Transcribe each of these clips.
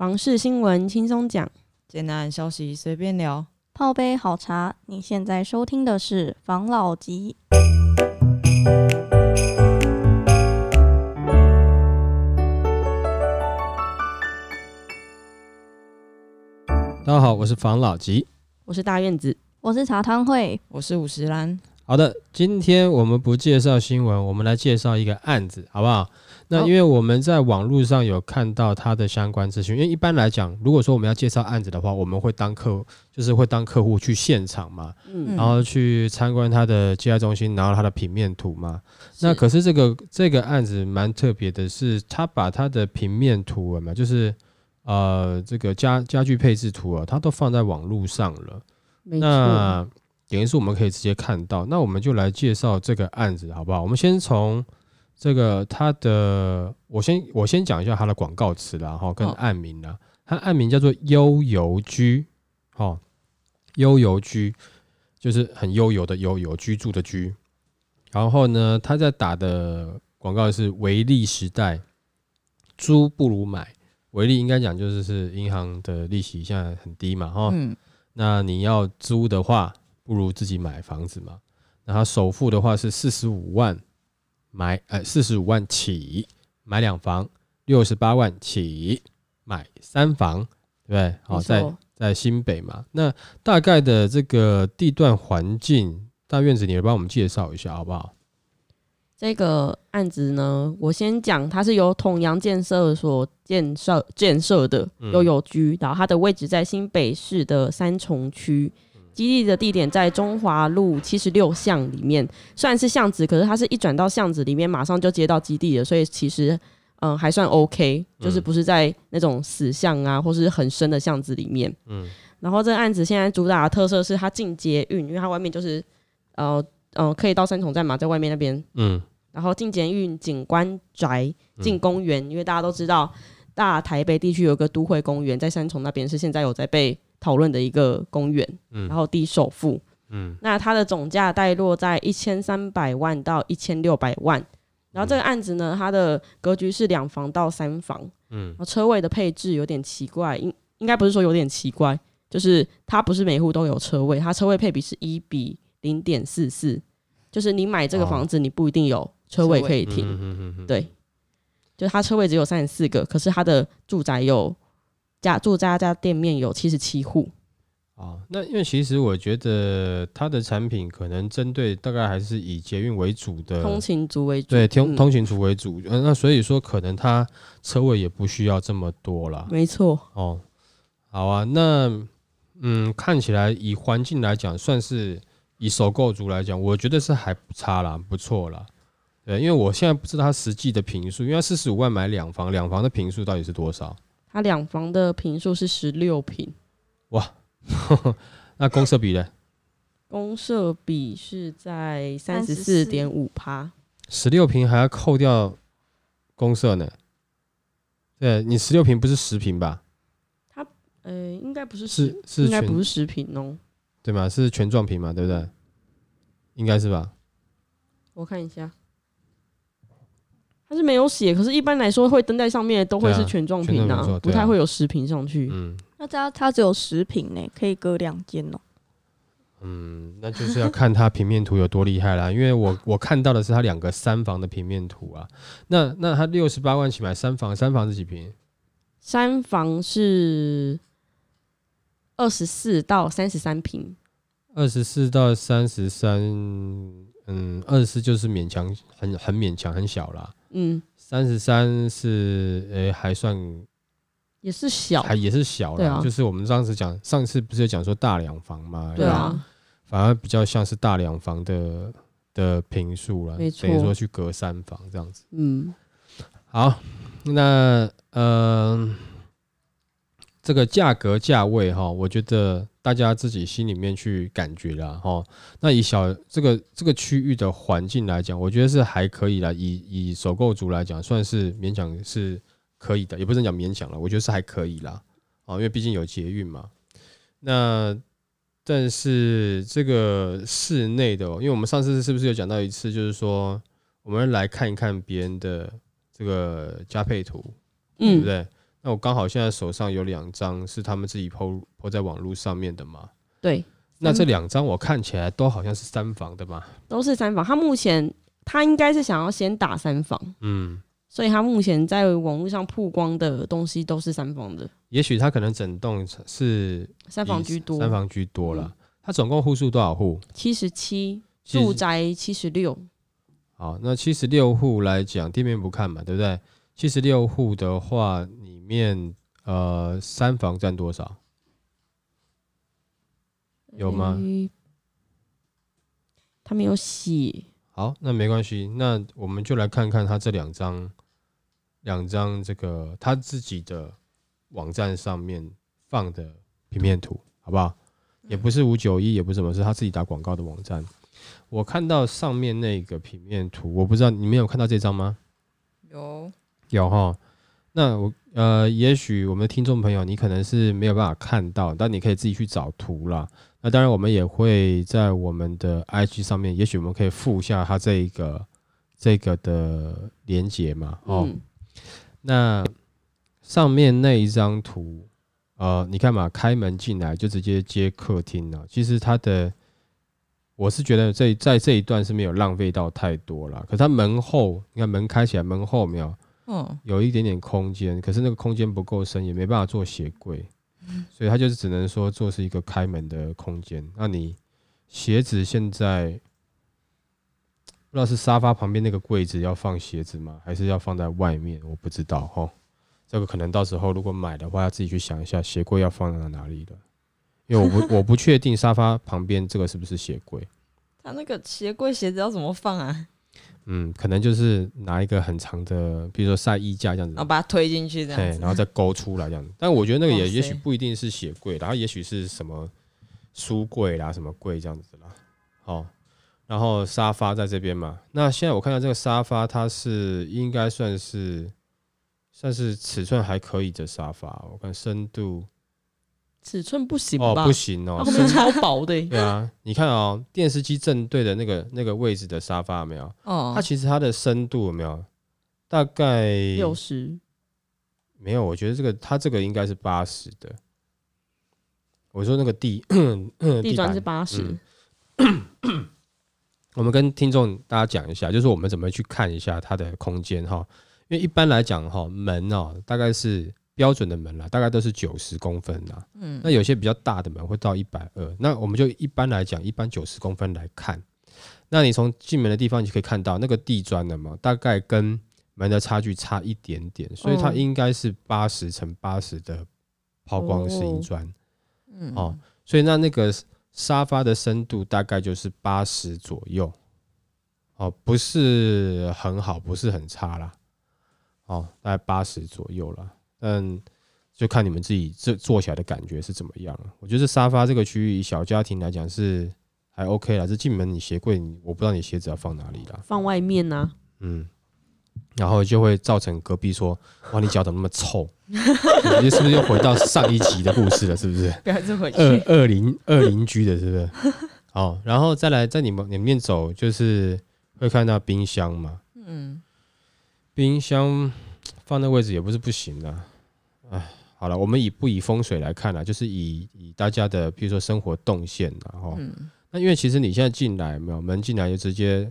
房事新闻轻松讲，简单消息随便聊，泡杯好茶。你现在收听的是房老吉。大家好，我是房老吉，我是大院子，我是茶汤会，我是五十岚。好的，今天我们不介绍新闻，我们来介绍一个案子，好不好？那因为我们在网络上有看到它的相关资讯，因为一般来讲，如果说我们要介绍案子的话，我们会当客，就是会当客户去现场嘛，嗯，然后去参观它的接待中心，然后它的平面图嘛。那可是这个这个案子蛮特别的是，他把他的平面图嘛，就是呃这个家家具配置图啊，他都放在网络上了。那等于是我们可以直接看到，那我们就来介绍这个案子好不好？我们先从这个它的，我先我先讲一下它的广告词啦，哈，跟案名啦。它案名叫做悠游居，哈，悠游居就是很悠游的悠游，居住的居。然后呢，他在打的广告是维利时代，租不如买。维利应该讲就是是银行的利息现在很低嘛，哈，嗯，那你要租的话。不如自己买房子嘛？那他首付的话是四十五万买，呃，四十五万起买两房，六十八万起买三房，对不对？好，在在新北嘛。那大概的这个地段环境，大院子，你来帮我们介绍一下好不好？这个案子呢，我先讲，它是由统阳建设所建设建设的悠游居，然后它的位置在新北市的三重区。基地的地点在中华路七十六巷里面，虽然是巷子，可是它是一转到巷子里面，马上就接到基地了，所以其实嗯还算 OK，就是不是在那种死巷啊，或是很深的巷子里面。嗯，然后这个案子现在主打的特色是它进捷运，因为它外面就是呃呃可以到三重站嘛，在外面那边。嗯，然后进捷运、景观宅、进公园，因为大家都知道大台北地区有个都会公园在三重那边，是现在有在被。讨论的一个公园，嗯，然后低首付，嗯，那它的总价带落在一千三百万到一千六百万，然后这个案子呢，它的格局是两房到三房，嗯，然后车位的配置有点奇怪，应应该不是说有点奇怪，就是它不是每户都有车位，它车位配比是一比零点四四，就是你买这个房子，你不一定有车位可以停，对，就是它车位只有三十四个，可是它的住宅有。家住家家店面有七十七户，啊，那因为其实我觉得它的产品可能针对大概还是以捷运为主的通勤族为主，对，通通勤族为主，嗯，那所以说可能它车位也不需要这么多了，没错，哦，好啊，那嗯，看起来以环境来讲，算是以首购族来讲，我觉得是还不差啦，不错啦，对，因为我现在不知道它实际的平数，因为四十五万买两房，两房的平数到底是多少？它两房的平数是十六平，哇，呵呵，那公设比呢？公设比是在三十四点五趴，十六平还要扣掉公设呢？对，你十六平不是十平吧？它呃，应该不是是是应该不是十平哦，对吗？是全状平嘛，对不对？应该是吧？我看一下。它是没有写，可是一般来说会登在上面都会是全状坪啊，不太会有实坪上去。嗯，那它它只有实坪呢，可以隔两间哦。嗯，那就是要看它平面图有多厉害啦。因为我我看到的是它两个三房的平面图啊。那那它六十八万起买三房，三房是几平？三房是二十四到三十三平。二十四到三十三，嗯，二十四就是勉强，很很勉强，很小啦。嗯，三十三是诶、欸，还算也是小，还也是小了。啊、就是我们上次讲，上次不是有讲说大两房嘛？对啊，反而比较像是大两房的的平数了，等于说去隔三房这样子。嗯，好，那嗯、呃，这个价格价位哈，我觉得。大家自己心里面去感觉啦，哈。那以小这个这个区域的环境来讲，我觉得是还可以啦。以以首购族来讲，算是勉强是可以的，也不是讲勉强了，我觉得是还可以啦。哦，因为毕竟有捷运嘛。那但是这个室内的，因为我们上次是不是有讲到一次，就是说我们来看一看别人的这个加配图，嗯，对不对？那我刚好现在手上有两张是他们自己 po po 在网络上面的嘛。对，那这两张我看起来都好像是三房的嘛。都是三房。他目前他应该是想要先打三房，嗯，所以他目前在网络上曝光的东西都是三房的。也许他可能整栋是三房居多，三房居多了。他总共户数多少户？七十七，住宅七十六。好，那七十六户来讲，地面不看嘛，对不对？七十六户的话，里面呃三房占多少？有吗？欸、他没有洗。好，那没关系，那我们就来看看他这两张，两张这个他自己的网站上面放的平面图，好不好？也不是五九一，也不是什么，是他自己打广告的网站。我看到上面那个平面图，我不知道你们有看到这张吗？有。有哈，那我呃，也许我们的听众朋友，你可能是没有办法看到，但你可以自己去找图啦。那当然，我们也会在我们的 IG 上面，也许我们可以附下它这一个这个的连接嘛。哦，嗯、那上面那一张图，呃，你看嘛，开门进来就直接接客厅了。其实它的，我是觉得这在这一段是没有浪费到太多了。可是它门后，你看门开起来，门后没有。有一点点空间，可是那个空间不够深，也没办法做鞋柜，所以他就是只能说做是一个开门的空间。那你鞋子现在不知道是沙发旁边那个柜子要放鞋子吗？还是要放在外面？我不知道哈。这个可能到时候如果买的话，要自己去想一下鞋柜要放在哪里了，因为我不 我不确定沙发旁边这个是不是鞋柜。他那个鞋柜鞋子要怎么放啊？嗯，可能就是拿一个很长的，比如说晒衣架这样子，然后把它推进去这样子，然后再勾出来这样子。但我觉得那个也也许不一定是鞋柜，然后也许是什么书柜啦、什么柜这样子啦。好，然后沙发在这边嘛。那现在我看到这个沙发，它是应该算是算是尺寸还可以的沙发，我看深度。尺寸不行吧？哦，不行哦，后面超薄的。对啊，你看哦，电视机正对的那个那个位置的沙发有没有？哦，它其实它的深度有没有？大概六十？没有，我觉得这个它这个应该是八十的。我说那个地 地砖是八十。我们跟听众大家讲一下，就是我们怎么去看一下它的空间哈？因为一般来讲哈，门哦大概是。标准的门啦，大概都是九十公分啦。嗯，那有些比较大的门会到一百二。那我们就一般来讲，一般九十公分来看。那你从进门的地方，你就可以看到那个地砖的嘛，大概跟门的差距差一点点，所以它应该是八十乘八十的抛光石英砖。嗯，哦，所以那那个沙发的深度大概就是八十左右。哦，不是很好，不是很差啦。哦，大概八十左右了。嗯，就看你们自己这坐起来的感觉是怎么样。我觉得沙发这个区域，小家庭来讲是还 OK 啦。这进门你鞋柜，我不知道你鞋子要放哪里啦。放外面呢、啊？嗯，然后就会造成隔壁说：“哇，你脚怎么那么臭？”你是不是又回到上一集的故事了？是不是？不要再回去。二二邻二邻居的，是不是？好，然后再来在你们里面走，就是会看到冰箱嘛。嗯，冰箱放那位置也不是不行啊。哎，好了，我们以不以风水来看呢，就是以以大家的，比如说生活动线，然后，那因为其实你现在进来没有门进来就直接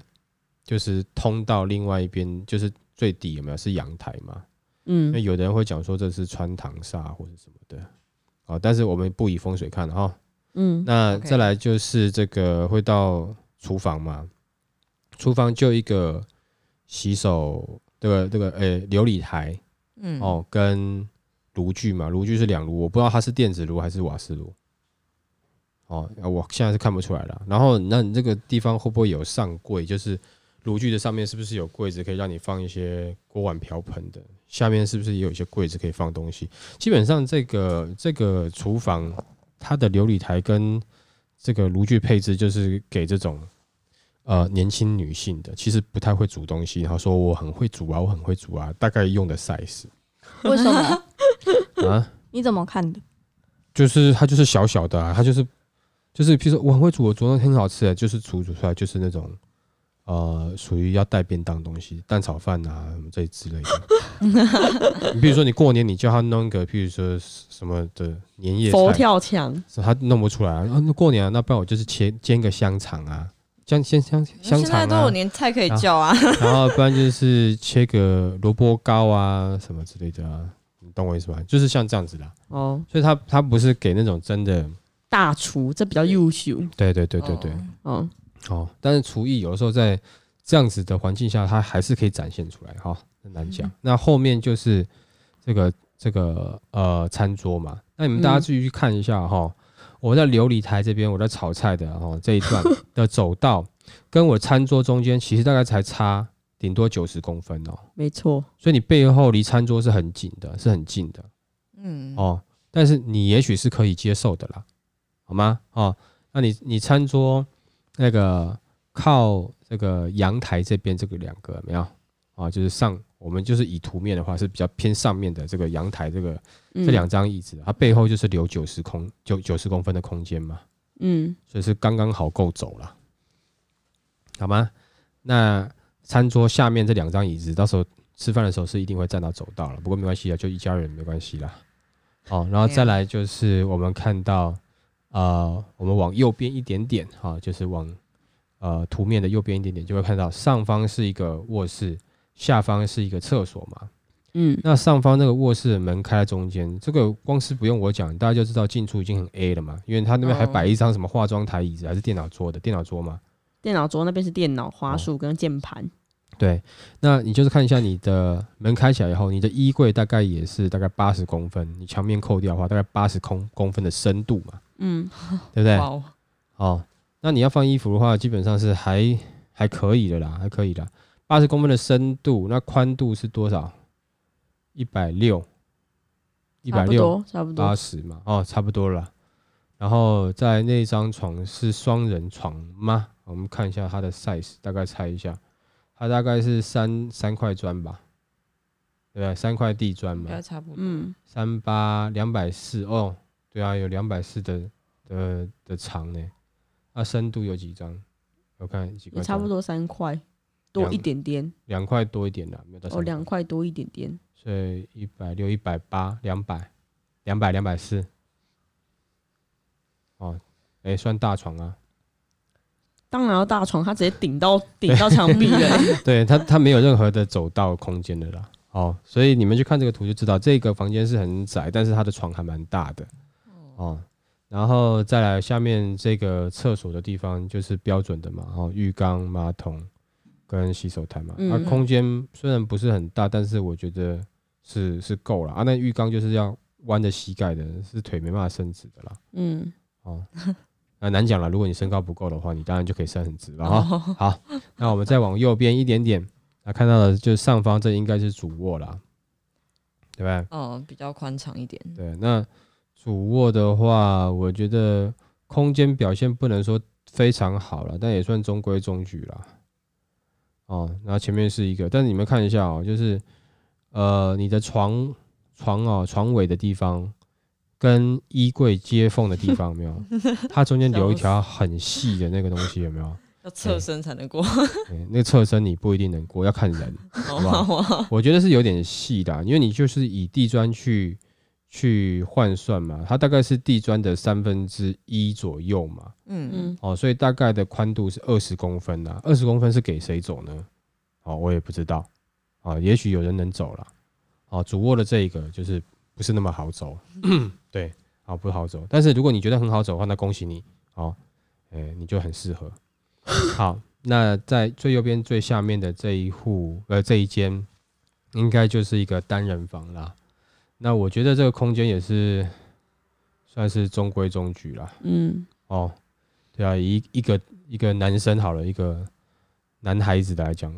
就是通到另外一边，就是最底有没有是阳台嘛？嗯，那有的人会讲说这是穿堂煞或者什么的，啊，但是我们不以风水看哈，嗯，那再来就是这个会到厨房嘛，厨房就一个洗手这个这个诶琉璃台，嗯，哦跟。炉具嘛，炉具是两炉，我不知道它是电子炉还是瓦斯炉。哦，我现在是看不出来了。然后，那你这个地方会不会有上柜？就是炉具的上面是不是有柜子可以让你放一些锅碗瓢盆的？下面是不是也有一些柜子可以放东西？基本上，这个这个厨房它的琉璃台跟这个炉具配置，就是给这种呃年轻女性的，其实不太会煮东西。然后说我很会煮啊，我很会煮啊，大概用的 size。为什么？啊？你怎么看的？就是它就是小小的啊，它就是就是，譬如说我很会煮，我煮的很好吃的，就是煮煮出来就是那种呃，属于要带便当东西，蛋炒饭啊什么这之类的。你比如说你过年，你叫他弄一个，譬如说什么的年夜菜，佛跳墙，他弄不出来啊。那过年啊，那不然我就是切煎个香肠啊，煎煎香香肠啊。现在都有年菜可以叫啊。然后不然就是切个萝卜糕啊什么之类的啊。懂我意思吧？就是像这样子的哦，所以他他不是给那种真的大厨，这比较优秀。对对对对对，哦哦，但是厨艺有的时候在这样子的环境下，他还是可以展现出来哈，很难讲。那后面就是这个这个呃餐桌嘛，那你们大家自己去看一下哈，我在琉璃台这边，我在炒菜的哈这一段的走道，跟我餐桌中间其实大概才差。顶多九十公分哦，没错，所以你背后离餐桌是很紧的，是很近的，嗯，哦，但是你也许是可以接受的啦，好吗？哦，那你你餐桌那个靠这个阳台这边这个两个有没有啊？就是上我们就是以图面的话是比较偏上面的这个阳台这个这两张椅子，它背后就是留九十空九九十公分的空间嘛，嗯，所以是刚刚好够走了，好吗？那。餐桌下面这两张椅子，到时候吃饭的时候是一定会站到走道了。不过没关系啊，就一家人没关系啦。好，然后再来就是我们看到，呃，我们往右边一点点，哈，就是往呃图面的右边一点点，就会看到上方是一个卧室，下方是一个厕所嘛。嗯，那上方那个卧室的门开在中间，这个光是不用我讲，大家就知道进出已经很 A 了嘛，因为他那边还摆一张什么化妆台椅子，还是电脑桌的电脑桌嘛。电脑桌那边是电脑、滑鼠跟键盘。对，那你就是看一下你的门开起来以后，你的衣柜大概也是大概八十公分，你墙面扣掉的话，大概八十公公分的深度嘛，嗯，对不对？好，哦，那你要放衣服的话，基本上是还还可以的啦，还可以的，八十公分的深度，那宽度是多少？一百六，一百六，差不多八十嘛，哦，差不多了。然后在那张床是双人床吗？我们看一下它的 size，大概猜一下。它大概是三三块砖吧，对啊，三块地砖嘛，差不多，嗯，三八两百四哦，对啊，有两百四的的的长呢，那深度有几张？我看几块，差不多？三块多一点点，两块多一点的，没有到哦，两块多一点点，所以一百六、一百八、两百、两百、两百四，哦，哎，算大床啊。当然要大床，他直接顶到顶到墙壁了。对，他，他没有任何的走道空间的啦。哦，所以你们去看这个图就知道，这个房间是很窄，但是它的床还蛮大的。哦，然后再来下面这个厕所的地方就是标准的嘛，哦，浴缸、马桶跟洗手台嘛。它空间虽然不是很大，但是我觉得是是够了啊。那浴缸就是要弯着膝盖的，是腿没办法伸直的啦。嗯，哦。那难讲了，如果你身高不够的话，你当然就可以伸很直了哈。好，那我们再往右边一点点，那看到的就是上方，这应该是主卧啦，对吧？哦，比较宽敞一点。对，那主卧的话，我觉得空间表现不能说非常好了，但也算中规中矩了。哦，然后前面是一个，但是你们看一下哦，就是呃，你的床床哦，床尾的地方。跟衣柜接缝的地方有没有？它中间留一条很细的那个东西有没有？要侧身才能过。那个侧身你不一定能过，要看人，好不好？我觉得是有点细的，因为你就是以地砖去去换算嘛，它大概是地砖的三分之一左右嘛。嗯嗯。哦，所以大概的宽度是二十公分呐，二十公分是给谁走呢？哦，我也不知道。啊，也许有人能走了。哦，主卧的这一个就是。不是那么好走，对，好不好走？但是如果你觉得很好走的话，那恭喜你，哦，哎，你就很适合。好，那在最右边最下面的这一户，呃，这一间应该就是一个单人房啦。那我觉得这个空间也是算是中规中矩啦。嗯，哦，对啊，一一个一个男生好了，一个男孩子来讲，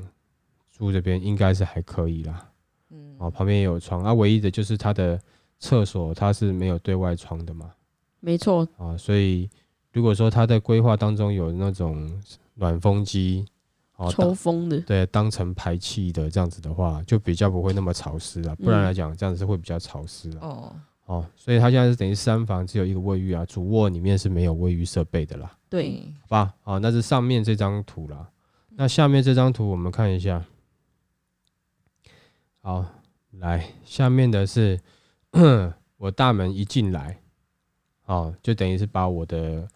住这边应该是还可以啦。嗯，哦，旁边也有窗，啊，唯一的就是它的厕所它是没有对外窗的嘛，没错，啊，所以如果说它在规划当中有那种暖风机，哦，抽风的，对，当成排气的这样子的话，就比较不会那么潮湿了，不然来讲这样子是会比较潮湿哦，哦，所以它现在是等于三房只有一个卫浴啊，主卧里面是没有卫浴设备的啦，对，好吧，好，那是上面这张图啦。那下面这张图我们看一下。好，来下面的是 我大门一进来，哦，就等于是把我的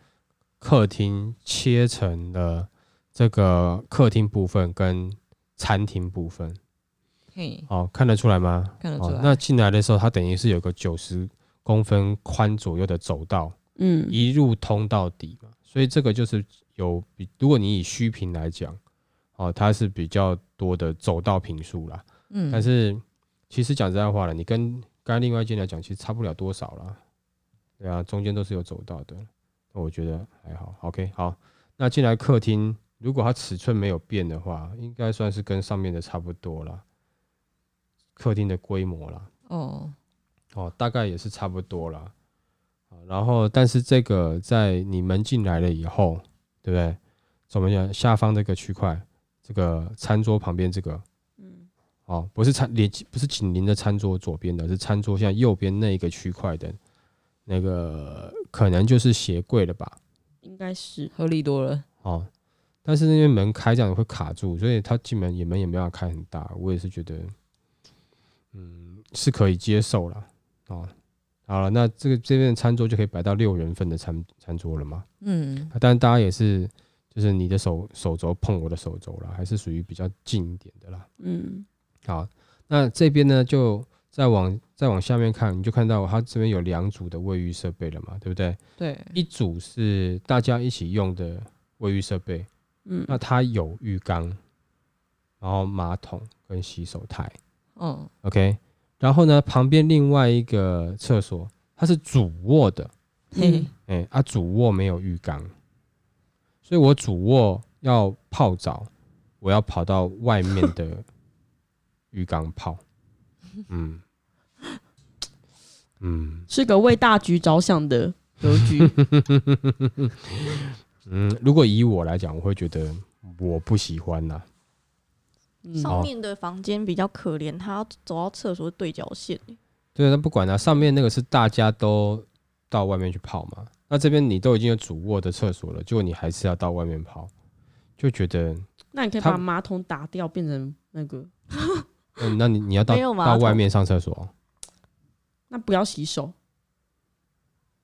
客厅切成了这个客厅部分跟餐厅部分。嘿，哦，看得出来吗？看得出来。哦，那进来的时候，它等于是有个九十公分宽左右的走道，嗯，一路通到底嘛。所以这个就是有比，如果你以虚坪来讲，哦，它是比较多的走道坪数啦。嗯，但是其实讲实在话了，你跟刚刚另外一间来讲，其实差不了多少了。对啊，中间都是有走道的，那我觉得还好。OK，好，那进来客厅，如果它尺寸没有变的话，应该算是跟上面的差不多了。客厅的规模啦，哦哦，大概也是差不多啦。然后，但是这个在你门进来了以后，对不对？怎么讲？下方这个区块，这个餐桌旁边这个。哦，不是餐邻，不是紧邻的餐桌左边的，是餐桌像右边那一个区块的，那个可能就是鞋柜了吧？应该是合理多了。哦，但是那边门开这样会卡住，所以他进门也门也没办法开很大。我也是觉得，嗯，是可以接受了。哦，好了，那这个这边的餐桌就可以摆到六人份的餐餐桌了嘛？嗯，但是大家也是，就是你的手手肘碰我的手肘了，还是属于比较近一点的啦。嗯。好，那这边呢，就再往再往下面看，你就看到它这边有两组的卫浴设备了嘛，对不对？对，一组是大家一起用的卫浴设备，嗯，那它有浴缸，然后马桶跟洗手台，嗯，OK，然后呢，旁边另外一个厕所，它是主卧的，嗯，哎，啊，主卧没有浴缸，所以我主卧要泡澡，我要跑到外面的。浴缸泡，嗯嗯，是个为大局着想的格局。嗯，如果以我来讲，我会觉得我不喜欢呐、啊。上面的房间比较可怜，他要走到厕所对角线。对，那不管了、啊，上面那个是大家都到外面去泡嘛。那这边你都已经有主卧的厕所了，结果你还是要到外面泡，就觉得。那你可以把马桶打掉，变成那个。嗯，那你你要到到外面上厕所，那不要洗手，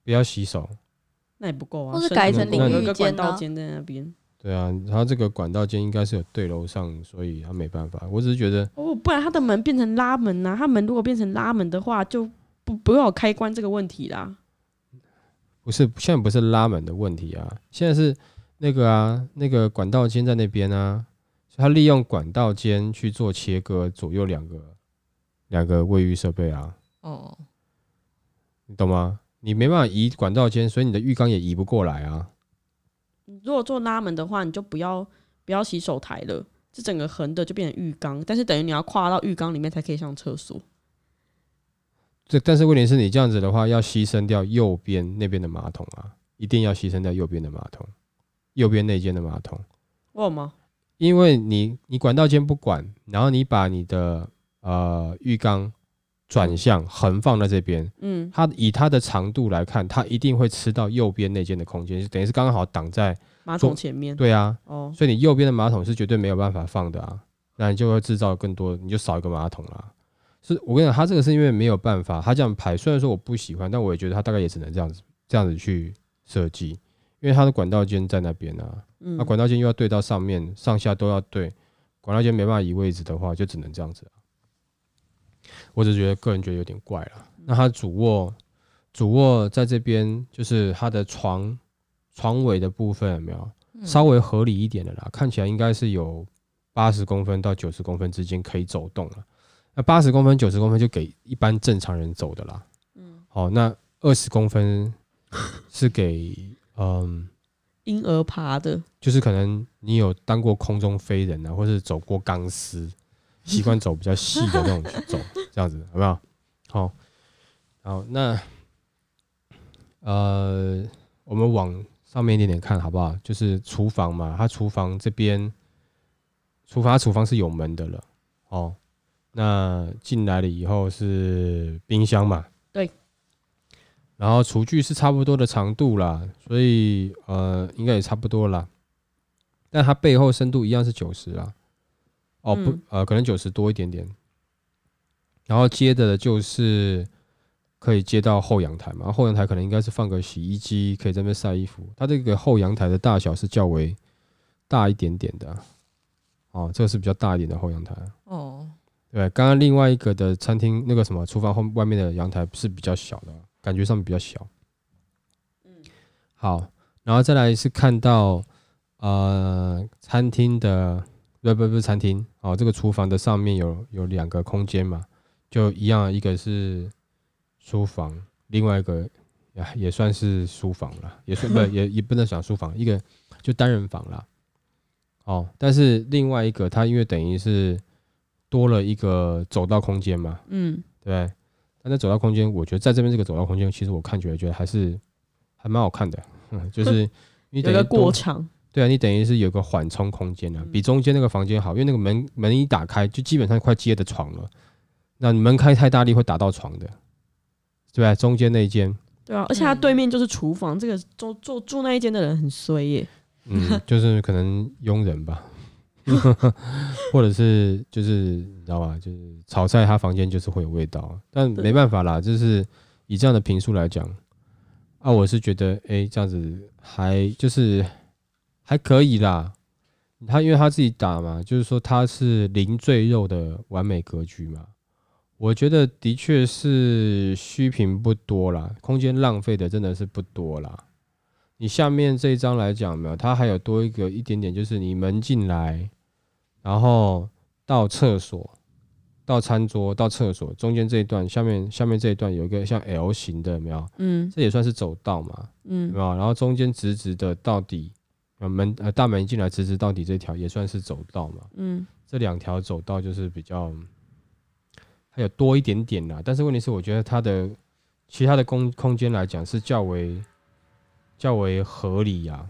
不要洗手，那也不够啊。或是改成淋浴间道间在那边。对啊，然后这个管道间应该是有对楼上，所以他没办法。我只是觉得，哦，不然他的门变成拉门呐、啊，他门如果变成拉门的话，就不不要有开关这个问题啦。不是，现在不是拉门的问题啊，现在是那个啊，那个管道间在那边啊。他利用管道间去做切割，左右两个两个卫浴设备啊。哦，你懂吗？你没办法移管道间，所以你的浴缸也移不过来啊。如果做拉门的话，你就不要不要洗手台了，这整个横的就变成浴缸，但是等于你要跨到浴缸里面才可以上厕所。这但是问题是你这样子的话，要牺牲掉右边那边的马桶啊，一定要牺牲掉右边的马桶，右边那间的马桶。为什么？因为你你管道间不管，然后你把你的呃浴缸转向横放在这边，嗯，它以它的长度来看，它一定会吃到右边那间的空间，就等于是刚刚好挡在马桶前面。对啊，哦，所以你右边的马桶是绝对没有办法放的啊，那你就会制造更多，你就少一个马桶啦。是我跟你讲，它这个是因为没有办法，它这样排，虽然说我不喜欢，但我也觉得它大概也只能这样子这样子去设计，因为它的管道间在那边啊。那、管道间又要对到上面，上下都要对，管道间没办法移位置的话，就只能这样子。我只觉得个人觉得有点怪了。那它主卧，主卧在这边，就是它的床床尾的部分有没有稍微合理一点的啦？看起来应该是有八十公分到九十公分之间可以走动了。那八十公分、九十公分就给一般正常人走的啦。嗯，好，那二十公分是给嗯。婴儿爬的，就是可能你有当过空中飞人啊，或是走过钢丝，习惯走比较细的那种去走，这样子，好不好？好，好，那呃，我们往上面一点点看好不好？就是厨房嘛，它厨房这边，厨房厨房是有门的了，哦，那进来了以后是冰箱嘛。然后厨具是差不多的长度啦，所以呃应该也差不多啦。但它背后深度一样是九十啦。哦不嗯，呃，可能九十多一点点。然后接着的就是可以接到后阳台嘛，后阳台可能应该是放个洗衣机，可以在那边晒衣服。它这个后阳台的大小是较为大一点点的啊。哦，这个是比较大一点的后阳台。哦，对，刚刚另外一个的餐厅那个什么厨房后外面的阳台是比较小的，感觉上面比较小。嗯好，然后再来是看到呃餐厅的，不不不是餐厅哦，这个厨房的上面有有两个空间嘛，就一样，一个是书房，另外一个也也算是书房了，也算不 也也不能讲书房，一个就单人房啦。哦，但是另外一个它因为等于是多了一个走道空间嘛，嗯，对。但在走道空间，我觉得在这边这个走道空间，其实我看起来觉得还是还蛮好看的，嗯，就是你等于过多场，对啊，你等于是有个缓冲空间啊，嗯比中间那个房间好，因为那个门门一打开，就基本上快接的床了。那你门开太大力会打到床的，对吧？中间那一间，对啊，而且它对面就是厨房，这个住住住那一间的人很衰耶。嗯，就是可能佣人吧，或者是就是你知道吧，就是炒菜他房间就是会有味道，但没办法啦，就是以这样的评述来讲，啊，我是觉得哎、欸，这样子还就是还可以啦。他因为他自己打嘛，就是说他是零赘肉的完美格局嘛，我觉得的确是虚坪不多啦，空间浪费的真的是不多啦。你下面这一张来讲没有，它还有多一个一点点，就是你门进来，然后到厕所、到餐桌、到厕所中间这一段，下面下面这一段有一个像 L 型的，有没有？嗯这也算是走道嘛，有嗯没有？然后中间直直的到底，呃门呃大门进来直直到底这条也算是走道嘛。嗯这两条走道就是比较还有多一点点啦，但是问题是，我觉得它的其他的空空间来讲是较为。较为合理呀、啊，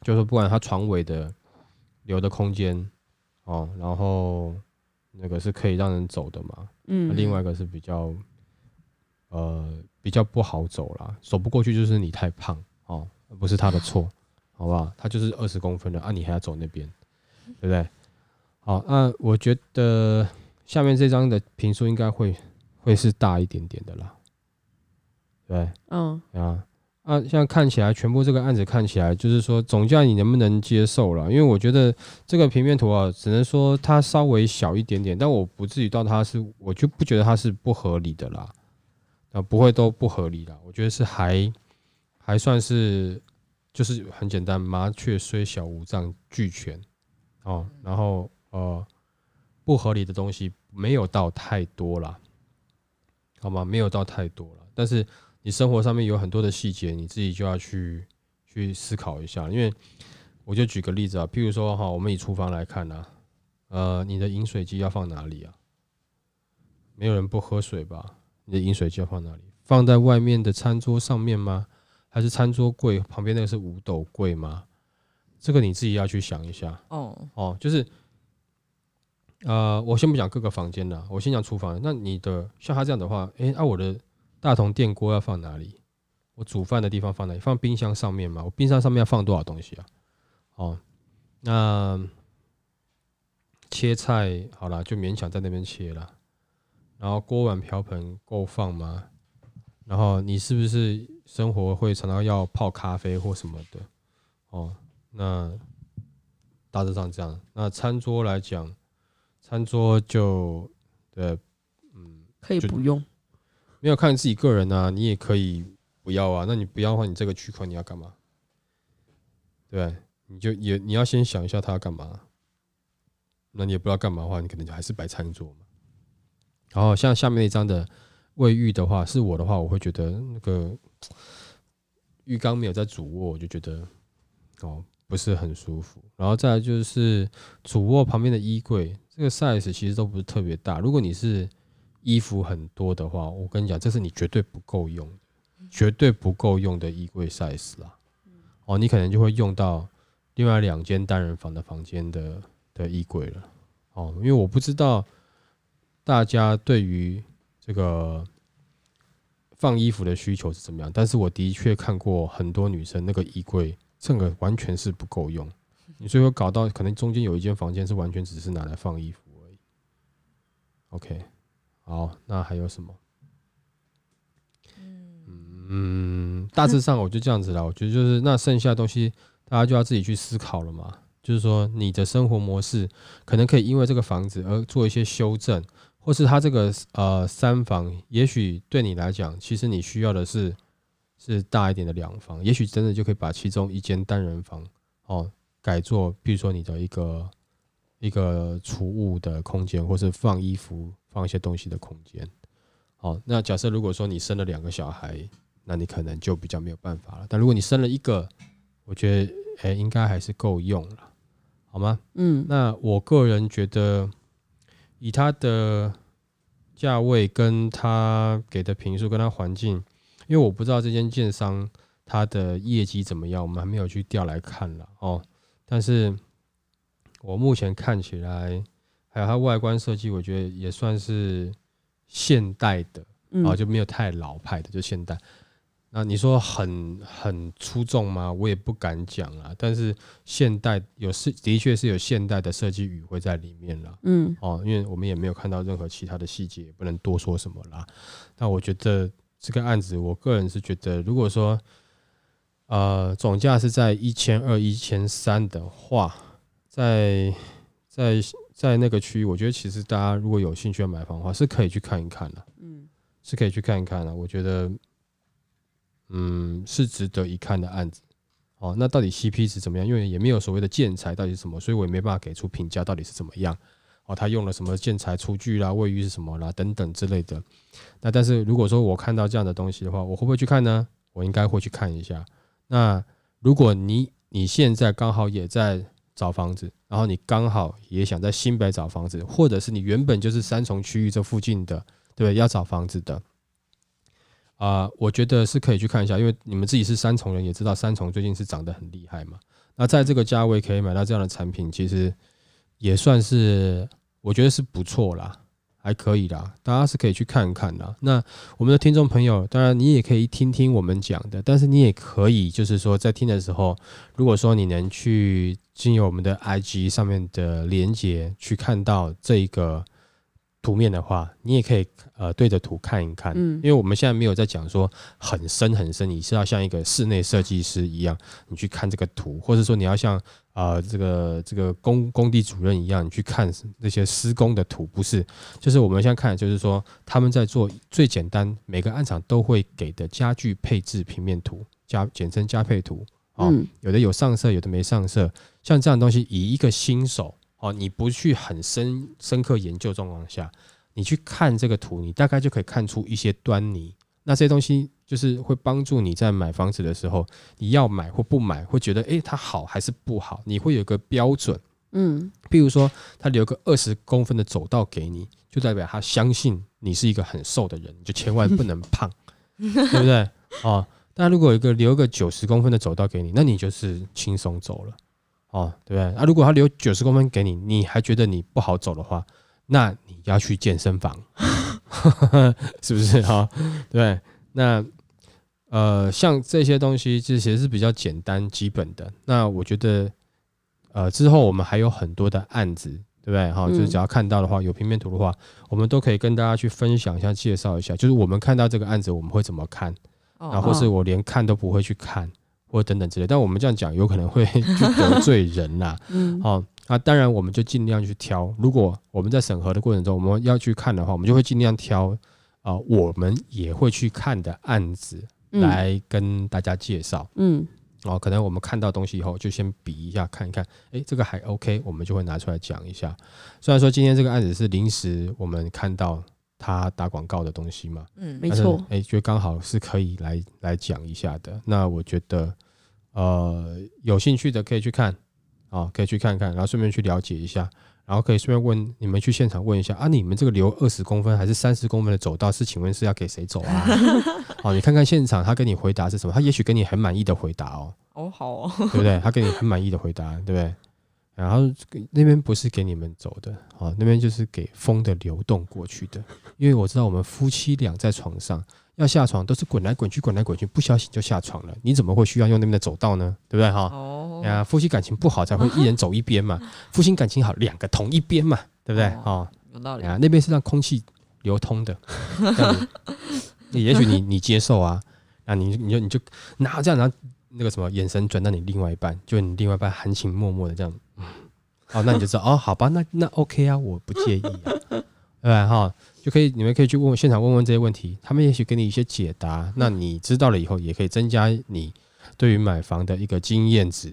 就是不管它床尾的留的空间哦，然后那个是可以让人走的嘛，嗯，另外一个是比较呃比较不好走啦，走不过去就是你太胖哦，不是他的错，好不好？他就是二十公分的啊，你还要走那边，对不对？好，那我觉得下面这张的评数应该会会是大一点点的啦，对，嗯啊。啊，现在看起来，全部这个案子看起来，就是说总价你能不能接受了？因为我觉得这个平面图啊，只能说它稍微小一点点，但我不至于到它是，我就不觉得它是不合理的啦。啊，不会都不合理啦，我觉得是还还算是，就是很简单，麻雀虽小，五脏俱全哦。然后呃，不合理的东西没有到太多啦，好吗？没有到太多了，但是。你生活上面有很多的细节，你自己就要去去思考一下。因为我就举个例子啊，譬如说哈，我们以厨房来看啊，呃，你的饮水机要放哪里啊？没有人不喝水吧？你的饮水机要放哪里？放在外面的餐桌上面吗？还是餐桌柜旁边那个是五斗柜吗？这个你自己要去想一下。哦哦，就是呃，我先不讲各个房间了，我先讲厨房。那你的像他这样的话，诶，那我的。大同电锅要放哪里？我煮饭的地方放哪里？放冰箱上面吗？我冰箱上面要放多少东西啊？哦，那切菜好了，就勉强在那边切了。然后锅碗瓢盆够放吗？然后你是不是生活会常常要泡咖啡或什么的？哦，那大致上这样。那餐桌来讲，餐桌就对，嗯，可以不用。没有看自己个人啊，你也可以不要啊。那你不要的话，你这个区块你要干嘛？对，你就也你要先想一下他要干嘛。那你也不知道干嘛的话，你可能就还是摆餐桌嘛。然后像下面那张的卫浴的话，是我的话，我会觉得那个浴缸没有在主卧，我就觉得哦不是很舒服。然后再来就是主卧旁边的衣柜，这个 size 其实都不是特别大。如果你是衣服很多的话，我跟你讲，这是你绝对不够用的，绝对不够用的衣柜 size 啦。哦，你可能就会用到另外两间单人房的房间的的衣柜了。哦，因为我不知道大家对于这个放衣服的需求是怎么样，但是我的确看过很多女生那个衣柜，这个完全是不够用。你最后搞到可能中间有一间房间是完全只是拿来放衣服而已。OK，好，那还有什么？嗯，大致上我就这样子了。我觉得就是那剩下的东西，大家就要自己去思考了嘛。就是说，你的生活模式可能可以因为这个房子而做一些修正，或是它这个呃三房，也许对你来讲，其实你需要的是是大一点的两房，也许真的就可以把其中一间单人房哦改做，比如说你的一个一个储物的空间，或是放衣服、放一些东西的空间。好，那假设如果说你生了两个小孩，那你可能就比较没有办法了。但如果你生了一个，我觉得哎、欸，应该还是够用了，好吗？嗯，那我个人觉得，以它的价位跟它给的评数跟它环境，因为我不知道这间建商它的业绩怎么样，我们还没有去调来看了哦。但是我目前看起来，还有它外观设计，我觉得也算是现代的啊，就没有太老派的，就现代。那你说很很出众吗？我也不敢讲啊。但是现代有是的确是有现代的设计语汇在里面了。嗯，哦，因为我们也没有看到任何其他的细节，也不能多说什么啦。那我觉得这个案子，我个人是觉得，如果说呃总价是在一千二、一千三的话，在在在那个区域，我觉得其实大家如果有兴趣要买房的话，是可以去看一看的。嗯，是可以去看一看的。我觉得。嗯，是值得一看的案子。哦，那到底 CP 值怎么样？因为也没有所谓的建材到底是什么，所以我也没办法给出评价到底是怎么样。哦，他用了什么建材、厨具啦、卫浴是什么啦等等之类的。那但是如果说我看到这样的东西的话，我会不会去看呢？我应该会去看一下。那如果你你现在刚好也在找房子，然后你刚好也想在新北找房子，或者是你原本就是三重区域这附近的，对，要找房子的。啊、我觉得是可以去看一下，因为你们自己是三重人，也知道三重最近是涨得很厉害嘛。那在这个价位可以买到这样的产品，其实也算是我觉得是不错啦，还可以啦，大家是可以去看看啦。那我们的听众朋友，当然你也可以听听我们讲的，但是你也可以就是说在听的时候，如果说你能去经由我们的 IG 上面的连接去看到这个。图面的话，你也可以呃对着图看一看，嗯，因为我们现在没有在讲说很深很深，你是要像一个室内设计师一样，你去看这个图，或者说你要像呃这个这个工工地主任一样，你去看那些施工的图，不是，就是我们现在看，就是说他们在做最简单，每个案场都会给的家具配置平面图，加简称加配图，哦，有的有上色，有的没上色，像这样东西，以一个新手。哦，你不去很深深刻研究状况下，你去看这个图，你大概就可以看出一些端倪。那这些东西就是会帮助你在买房子的时候，你要买或不买，会觉得诶，它好还是不好？你会有个标准。嗯，譬如说他留个二十公分的走道给你，就代表他相信你是一个很瘦的人，你就千万不能胖，对不对？哦，但如果有一个留个九十公分的走道给你，那你就是轻松走了。哦，对不对？啊，如果他留九十公分给你，你还觉得你不好走的话，那你要去健身房，是不是哈、哦？对，那呃，像这些东西这些是比较简单基本的。那我觉得，呃，之后我们还有很多的案子，对不对？哈、哦，就是只要看到的话，有平面图的话，我们都可以跟大家去分享一下，介绍一下，就是我们看到这个案子，我们会怎么看，然后或是我连看都不会去看。或等等之类，但我们这样讲有可能会去得罪人呐。嗯，好，那当然我们就尽量去挑。如果我们在审核的过程中，我们要去看的话，我们就会尽量挑啊、呃，我们也会去看的案子来跟大家介绍。嗯，哦，可能我们看到东西以后，就先比一下，看一看，哎，这个还 OK，我们就会拿出来讲一下。虽然说今天这个案子是临时我们看到他打广告的东西嘛，嗯，没错，哎，觉得刚好是可以来来讲一下的。那我觉得。呃，有兴趣的可以去看，啊，可以去看看，然后顺便去了解一下，然后可以顺便问你们去现场问一下啊，你们这个留二十公分还是三十公分的走道是，请问是要给谁走啊？好，你看看现场他跟你回答是什么，他也许给你很满意的回答哦。哦，好哦，对不对？他给你很满意的回答，对不对？然后那边不是给你们走的，哦，那边就是给风的流动过去的，因为我知道我们夫妻俩在床上。要下床都是滚来滚去，滚来滚去，不小心就下床了。你怎么会需要用那边的走道呢？对不对哈？哦，啊，夫妻感情不好才会一人走一边嘛，夫妻感情好两个同一边嘛，对不对？哦，有道理啊，那边是让空气流通的，也许你你接受啊，那，你你就你就拿这样，然后那个什么眼神转到你另外一半，就你另外一半含情脉脉的这样，哦，那你就知道哦，好吧，那那 OK 啊，我不介意啊，对吧？哈，就可以你们可以去问现场问问这些问题，他们也许给你一些解答，那你知道了以后，也可以增加你对于买房的一个经验值。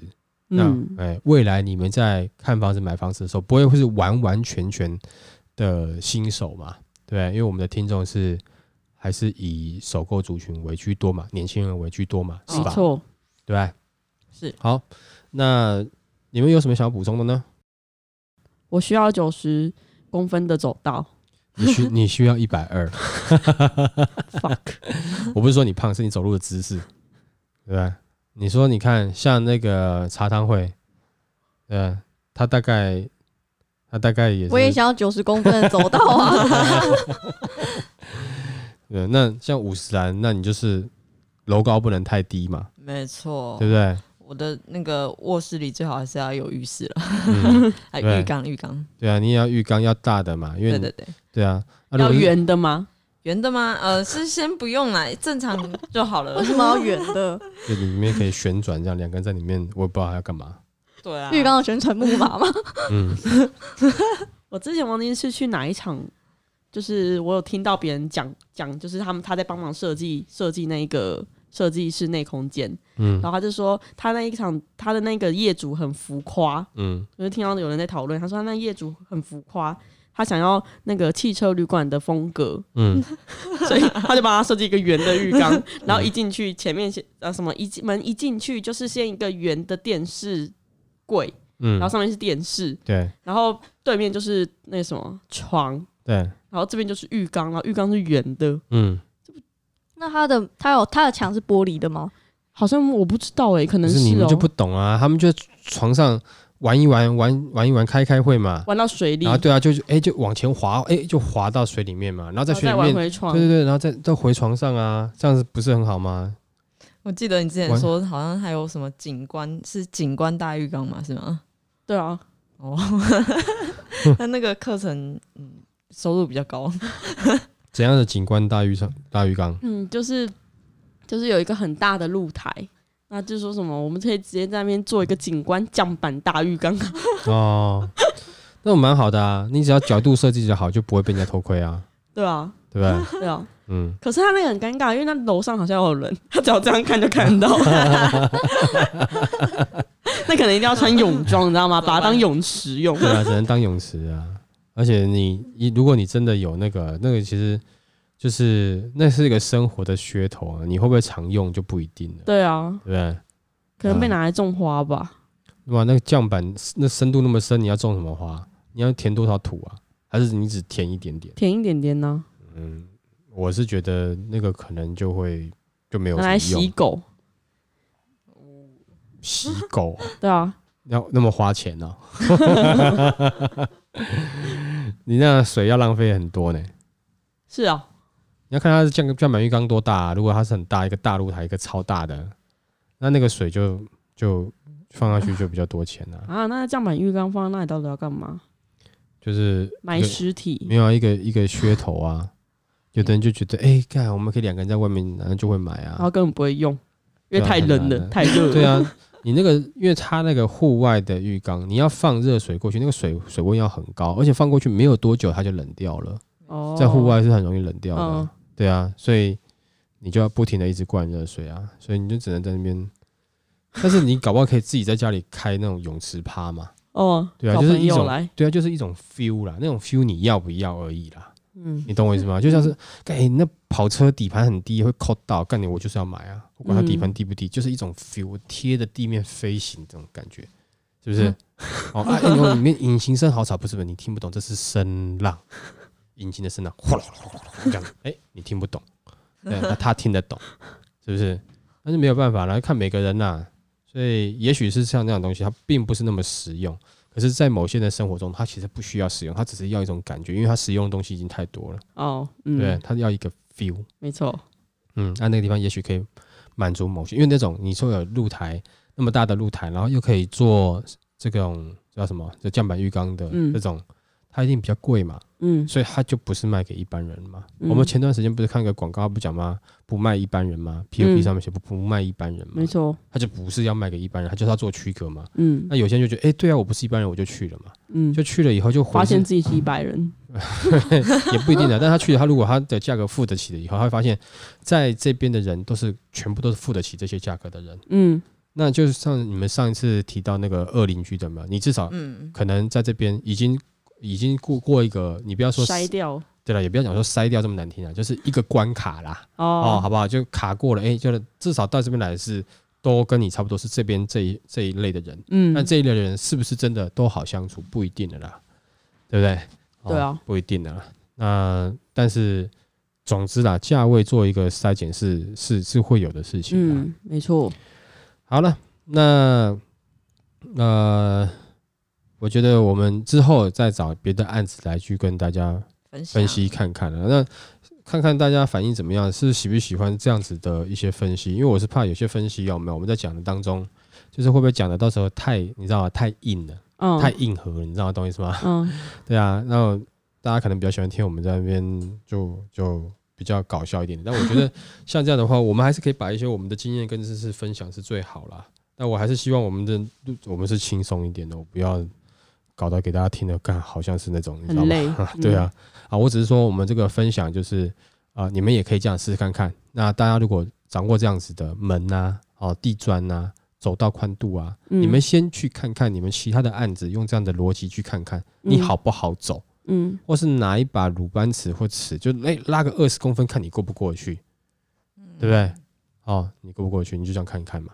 那哎，未来你们在看房子、买房子的时候，不会会是完完全全的新手嘛？对，因为我们的听众是还是以首购族群为居多嘛，年轻人为居多嘛，是吧？没错，对吧？是。好，那你们有什么想要补充的呢？我需要九十公分的走道。你需你需要一百二。Fuck！我不是说你胖，是你走路的姿势，对吧？你说，你看，像那个茶汤会，对，他大概，他大概也是，我也想要九十公分的走道啊。对，那像五十岚，那你就是楼高不能太低嘛，没错，对不对？我的那个卧室里最好还是要有浴室了，嗯、还浴缸，浴缸。对啊，你也要浴缸要大的嘛，因为对对对，对啊，要圆的吗？圆的吗？呃，是先不用来，正常就好了。为什么要圆的？就里面可以旋转，这样两个人在里面，我也不知道他要干嘛。对啊，浴缸的旋转木马吗？嗯，我之前忘记是去哪一场，就是我有听到别人讲讲，就是他们他在帮忙设计设计那个设计室内空间，嗯，然后他就说他那一场他的那个业主很浮夸，嗯，我就是听到有人在讨论，他说他那业主很浮夸。他想要那个汽车旅馆的风格，嗯，所以他就帮他设计一个圆的浴缸，然后一进去前面先啊什么一进门一进去就是先一个圆的电视柜，嗯，然后上面是电视，对，然后对面就是那个什么床，对，然后这边就是浴缸，然后浴缸是圆的，嗯，那他的他有他的墙是玻璃的吗？好像我不知道哎、欸，可能是、喔、是你们就不懂啊，他们就在床上。玩一玩，玩玩一玩，开开会嘛，玩到水里，然后对啊，就哎、欸、就往前滑，哎、欸、就滑到水里面嘛，然后在水里面，对对对，然后再再回床上啊，这样子不是很好吗？我记得你之前说好像还有什么景观，是景观大浴缸嘛，是吗？对啊，哦，那那个课程嗯收入比较高，怎样的景观大浴场？大浴缸？嗯，就是就是有一个很大的露台。那就说什么，我们可以直接在那边做一个景观降板大浴缸 哦，那我蛮好的啊，你只要角度设计就好，就不会被人家偷窥啊。对啊，对不对？对啊，嗯。可是他那个很尴尬，因为那楼上好像有人，他只要这样看就看到。那可能一定要穿泳装，你知道吗？把它当泳池用。对啊，只能当泳池啊。而且你，你如果你真的有那个，那个其实。就是那是一个生活的噱头啊，你会不会常用就不一定了。对啊，对不对？可能被拿来种花吧。哇，那个酱板那深度那么深，你要种什么花？你要填多少土啊？还是你只填一点点？填一点点呢？嗯，我是觉得那个可能就会就没有什么用。拿来洗狗？洗狗？对啊，要那么花钱呢？你那水要浪费很多呢。是啊。你要看它是降降板浴缸多大，啊，如果它是很大一个大露台，一个超大的，那那个水就就放上去就比较多钱了啊，啊。那降板浴缸放在那里到底要干嘛？就是埋尸体？没有啊，一个一个噱头啊。有的人就觉得，哎、欸，看我们可以两个人在外面，然后就会买啊。然后根本不会用，因为太冷了，太热了。对啊，你那个因为它那个户外的浴缸，你要放热水过去，那个水水温要很高，而且放过去没有多久它就冷掉了。哦，在户外是很容易冷掉的。嗯对啊，所以你就要不停的一直灌热水啊，所以你就只能在那边。但是你搞不好可以自己在家里开那种泳池趴嘛。哦，对啊，就是一种，对啊，就是一种 feel 啦，那种 feel 你要不要而已啦。嗯，你懂我意思吗？就像是，哎、欸，那跑车底盘很低会扣到，干你我就是要买啊，不管它底盘低不低，就是一种 feel，贴着地面飞行这种感觉，是不是？嗯、哦，啊，里面引擎声好吵，不是不是？你听不懂，这是声浪。引擎的声浪，哗啦哗啦啦啦这样，哎、你听不懂，对，那他听得懂，是不是？但是没有办法，来看每个人呐、所以也许是像这样东西，它并不是那么实用。可是，在某些人的生活中，它其实不需要使用，它只是要一种感觉，因为它使用的东西已经太多了。哦，对，它要一个 feel。没错。嗯，那那个地方也许可以满足某些，因为那种你说有露台。那么大的露台，然后又可以做这种叫什么，就酱板浴缸的这种，它一定比较贵嘛。嗯，所以它就不是卖给一般人嘛。嗯、我们前段时间不是看个广告，不讲吗？不卖一般人吗？POP 上面写不不卖一般人嘛。没错，他就不是要卖给一般人，他就是要做区隔嘛。嗯，那有些人就觉得，哎，对啊，我不是一般人，我就去了嘛。嗯，就去了以后就发现自己是一般人，也不一定的。但他去了，他如果他的价格付得起了以后，他会发现，在这边的人都是全部都是付得起这些价格的人。嗯，那就是像你们上一次提到那个二邻居的嘛，你至少嗯，可能在这边已经。已经过过一个，你不要说筛掉，对了，也不要讲说筛掉这么难听啊，就是一个关卡啦。哦，哦，好不好？就卡过了，哎、欸，就是至少到这边来的是都跟你差不多是这边这一这一类的人。嗯，那这一类的人是不是真的都好相处？不一定的啦，对不对？对啊，不一定的啦。那但是总之啦，价位做一个筛检是是是会有的事情。嗯，没错。好了，那呃。我觉得我们之后再找别的案子来去跟大家分析看看了，那看看大家反应怎么样，是喜不喜欢这样子的一些分析？因为我是怕有些分析有没有我们在讲的当中，就是会不会讲的到时候太你知道吗？太硬了，太硬核了，你知道懂意思吗？嗯，对啊，那大家可能比较喜欢听我们在那边就就比较搞笑一点。但我觉得 像这样的话，我们还是可以把一些我们的经验跟知识分享是最好啦。但我还是希望我们的我们是轻松一点的，我不要。搞得给大家听的，干好像是那种，你知道吗？对啊，啊，我只是说我们这个分享就是啊，你们也可以这样试试看看。那大家如果掌握这样子的门呐，哦，地砖呐，走道宽度啊，你们先去看看你们其他的案子，用这样的逻辑去看看你好不好走，嗯，或是拿一把鲁班尺或尺，就哎拉个二十公分，看你过不过去，对不对？哦，你过不过去，你就这样看一看嘛。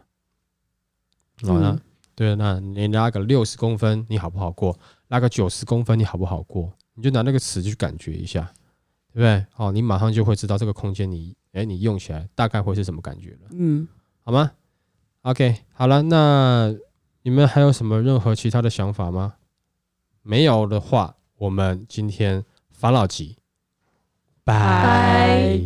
好了。对，那你拉个六十公分，你好不好过？拉个九十公分，你好不好过？你就拿那个尺去感觉一下，对不对？哦，你马上就会知道这个空间你，哎，你用起来大概会是什么感觉了。嗯，好吗？OK，好了，那你们还有什么任何其他的想法吗？没有的话，我们今天防老集，拜。